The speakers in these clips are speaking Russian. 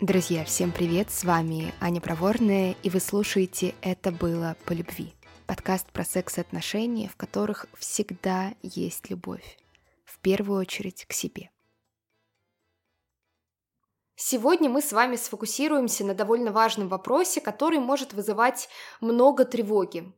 Друзья, всем привет! С вами Аня Проворная, и вы слушаете «Это было по любви» подкаст про секс и отношения, в которых всегда есть любовь. В первую очередь к себе. Сегодня мы с вами сфокусируемся на довольно важном вопросе, который может вызывать много тревоги.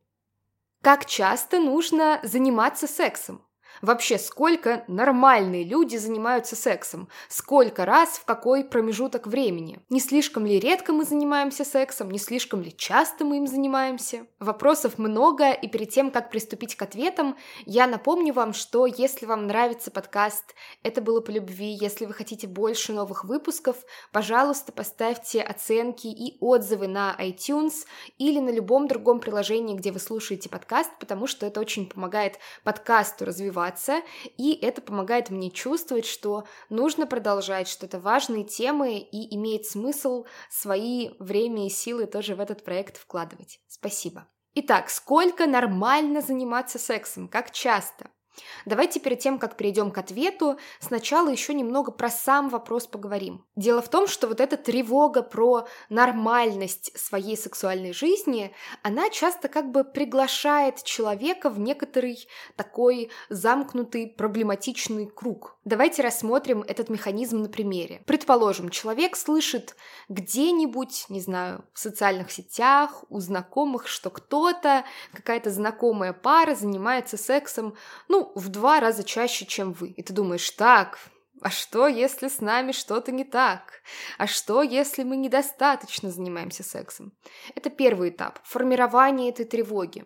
Как часто нужно заниматься сексом? Вообще, сколько нормальные люди занимаются сексом? Сколько раз в какой промежуток времени? Не слишком ли редко мы занимаемся сексом? Не слишком ли часто мы им занимаемся? Вопросов много, и перед тем, как приступить к ответам, я напомню вам, что если вам нравится подкаст «Это было по любви», если вы хотите больше новых выпусков, пожалуйста, поставьте оценки и отзывы на iTunes или на любом другом приложении, где вы слушаете подкаст, потому что это очень помогает подкасту развиваться развиваться, и это помогает мне чувствовать, что нужно продолжать, что это важные темы и имеет смысл свои время и силы тоже в этот проект вкладывать. Спасибо. Итак, сколько нормально заниматься сексом? Как часто? Давайте перед тем, как перейдем к ответу, сначала еще немного про сам вопрос поговорим. Дело в том, что вот эта тревога про нормальность своей сексуальной жизни, она часто как бы приглашает человека в некоторый такой замкнутый проблематичный круг. Давайте рассмотрим этот механизм на примере. Предположим, человек слышит где-нибудь, не знаю, в социальных сетях, у знакомых, что кто-то, какая-то знакомая пара занимается сексом, ну, в два раза чаще, чем вы. И ты думаешь, так, а что, если с нами что-то не так? А что, если мы недостаточно занимаемся сексом? Это первый этап – формирование этой тревоги.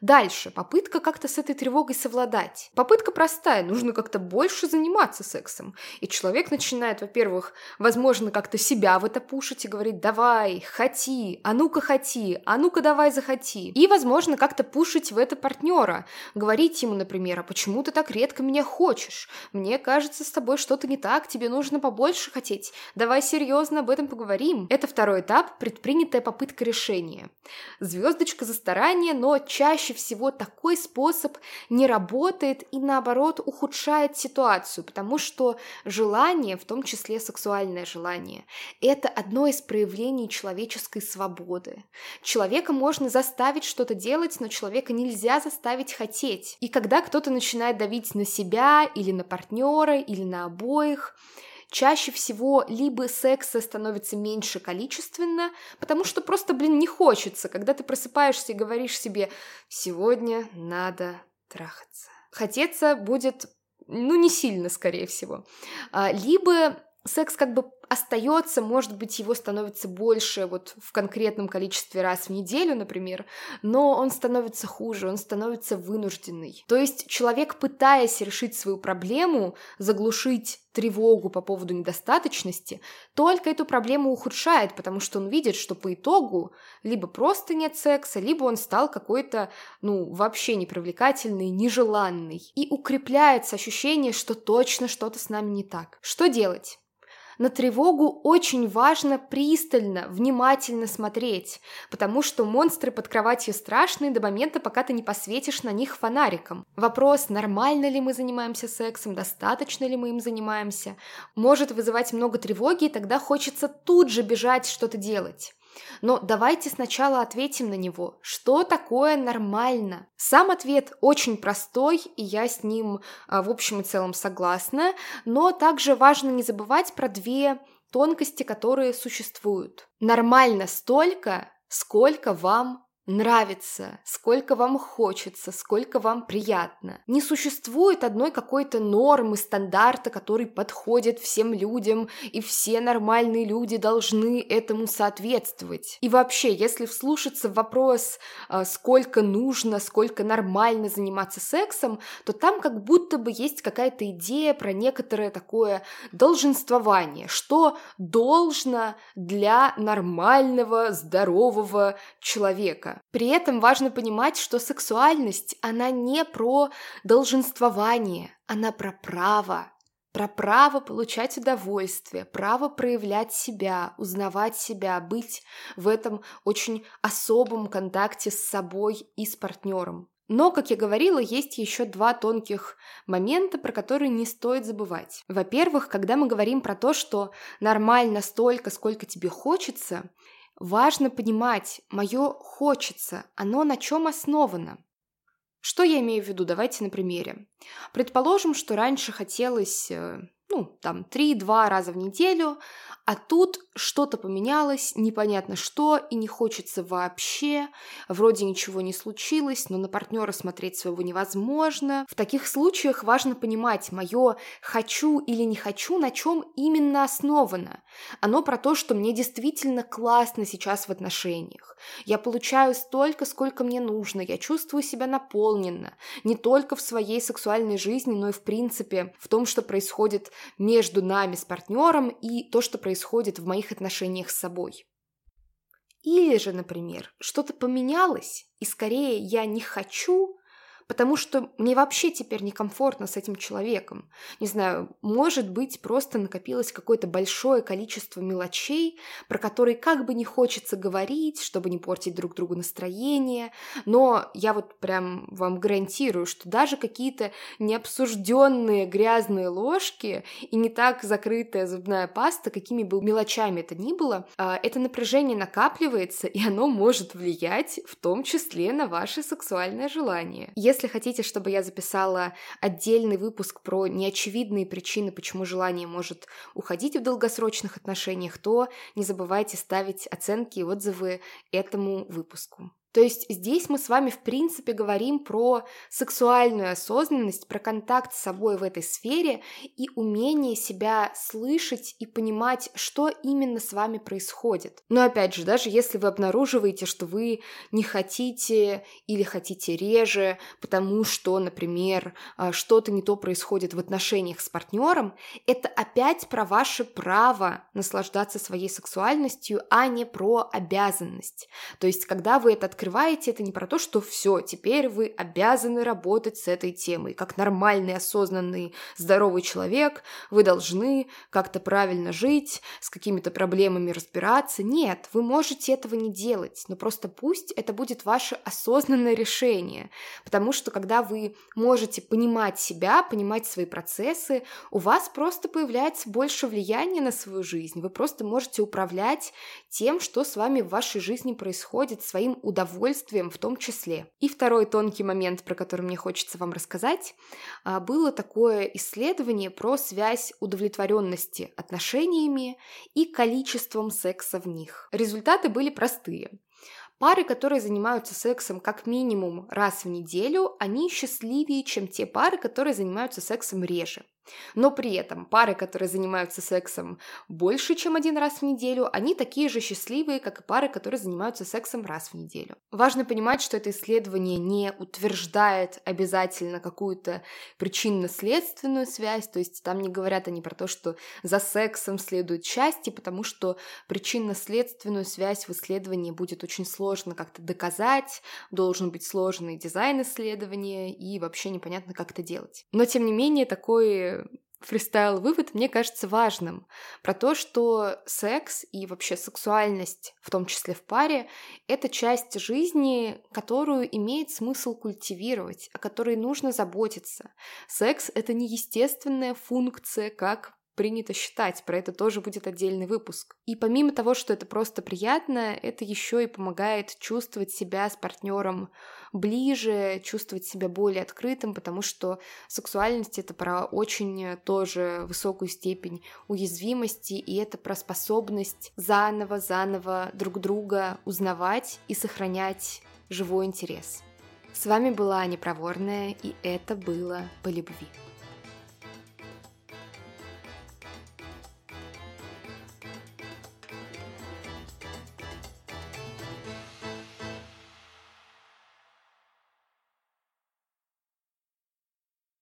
Дальше. Попытка как-то с этой тревогой совладать. Попытка простая. Нужно как-то больше заниматься сексом. И человек начинает, во-первых, возможно, как-то себя в это пушить и говорить «давай, хоти, а ну-ка хоти, а ну-ка давай захоти». И, возможно, как-то пушить в это партнера. Говорить ему, например, «а почему ты так редко меня хочешь? Мне кажется, с тобой что-то не так, тебе нужно побольше хотеть. Давай серьезно об этом поговорим». Это второй этап – предпринятая попытка решения. Звездочка за старание, но чаще чаще всего такой способ не работает и наоборот ухудшает ситуацию, потому что желание, в том числе сексуальное желание, это одно из проявлений человеческой свободы. Человека можно заставить что-то делать, но человека нельзя заставить хотеть. И когда кто-то начинает давить на себя или на партнера или на обоих, чаще всего либо секса становится меньше количественно, потому что просто, блин, не хочется, когда ты просыпаешься и говоришь себе «сегодня надо трахаться». Хотеться будет, ну, не сильно, скорее всего. А, либо секс как бы остается, может быть, его становится больше вот в конкретном количестве раз в неделю, например, но он становится хуже, он становится вынужденный. То есть человек, пытаясь решить свою проблему, заглушить тревогу по поводу недостаточности, только эту проблему ухудшает, потому что он видит, что по итогу либо просто нет секса, либо он стал какой-то, ну, вообще непривлекательный, нежеланный. И укрепляется ощущение, что точно что-то с нами не так. Что делать? На тревогу очень важно пристально, внимательно смотреть, потому что монстры под кроватью страшные до момента, пока ты не посветишь на них фонариком. Вопрос, нормально ли мы занимаемся сексом, достаточно ли мы им занимаемся, может вызывать много тревоги, и тогда хочется тут же бежать что-то делать. Но давайте сначала ответим на него. Что такое нормально? Сам ответ очень простой, и я с ним а, в общем и целом согласна, но также важно не забывать про две тонкости, которые существуют. Нормально столько, сколько вам нравится, сколько вам хочется, сколько вам приятно. Не существует одной какой-то нормы, стандарта, который подходит всем людям, и все нормальные люди должны этому соответствовать. И вообще, если вслушаться в вопрос, а, сколько нужно, сколько нормально заниматься сексом, то там как будто бы есть какая-то идея про некоторое такое долженствование, что должно для нормального, здорового человека. При этом важно понимать, что сексуальность, она не про долженствование, она про право, про право получать удовольствие, право проявлять себя, узнавать себя, быть в этом очень особом контакте с собой и с партнером. Но, как я говорила, есть еще два тонких момента, про которые не стоит забывать. Во-первых, когда мы говорим про то, что нормально столько, сколько тебе хочется, важно понимать, мое хочется, оно на чем основано. Что я имею в виду? Давайте на примере. Предположим, что раньше хотелось э, ну, там, 3-2 раза в неделю, а тут что-то поменялось, непонятно что, и не хочется вообще. Вроде ничего не случилось, но на партнера смотреть своего невозможно. В таких случаях важно понимать, мое «хочу» или «не хочу» на чем именно основано. Оно про то, что мне действительно классно сейчас в отношениях. Я получаю столько, сколько мне нужно, я чувствую себя наполненно. Не только в своей сексуальной жизни, но и в принципе в том, что происходит между нами с партнером и то, что происходит происходит в моих отношениях с собой. Или же, например, что-то поменялось, и скорее я не хочу, потому что мне вообще теперь некомфортно с этим человеком. Не знаю, может быть, просто накопилось какое-то большое количество мелочей, про которые как бы не хочется говорить, чтобы не портить друг другу настроение, но я вот прям вам гарантирую, что даже какие-то необсужденные грязные ложки и не так закрытая зубная паста, какими бы мелочами это ни было, а, это напряжение накапливается, и оно может влиять в том числе на ваше сексуальное желание. Если если хотите, чтобы я записала отдельный выпуск про неочевидные причины, почему желание может уходить в долгосрочных отношениях, то не забывайте ставить оценки и отзывы этому выпуску. То есть здесь мы с вами в принципе говорим про сексуальную осознанность, про контакт с собой в этой сфере и умение себя слышать и понимать, что именно с вами происходит. Но опять же, даже если вы обнаруживаете, что вы не хотите или хотите реже, потому что, например, а, что-то не то происходит в отношениях с партнером, это опять про ваше право наслаждаться своей сексуальностью, а не про обязанность. То есть, когда вы это открываете, это не про то, что все, теперь вы обязаны работать с этой темой. Как нормальный, осознанный, здоровый человек, вы должны как-то правильно жить, с какими-то проблемами разбираться. Нет, вы можете этого не делать, но просто пусть это будет ваше осознанное решение. Потому что когда вы можете понимать себя, понимать свои процессы, у вас просто появляется больше влияния на свою жизнь. Вы просто можете управлять тем, что с вами в вашей жизни происходит, своим удовольствием удовольствием в том числе. И второй тонкий момент, про который мне хочется вам рассказать, а, было такое исследование про связь удовлетворенности отношениями и количеством секса в них. Результаты были простые. Пары, которые занимаются сексом как минимум раз в неделю, они счастливее, чем те пары, которые занимаются сексом реже. Но при этом пары, которые занимаются сексом больше, чем один раз в неделю, они такие же счастливые, как и пары, которые занимаются сексом раз в неделю. Важно понимать, что это исследование не утверждает обязательно какую-то причинно-следственную связь, то есть там не говорят они про то, что за сексом следует счастье, потому что причинно-следственную связь в исследовании будет очень сложно как-то доказать, должен быть сложный дизайн исследования, и вообще непонятно, как это делать. Но, тем не менее, такой фристайл-вывод мне кажется важным про то, что секс и вообще сексуальность, в том числе в паре, это часть жизни, которую имеет смысл культивировать, о которой нужно заботиться. Секс — это не естественная функция, как принято считать. Про это тоже будет отдельный выпуск. И помимо того, что это просто приятно, это еще и помогает чувствовать себя с партнером ближе, чувствовать себя более открытым, потому что сексуальность это про очень тоже высокую степень уязвимости, и это про способность заново-заново друг друга узнавать и сохранять живой интерес. С вами была Аня Проворная, и это было «По любви».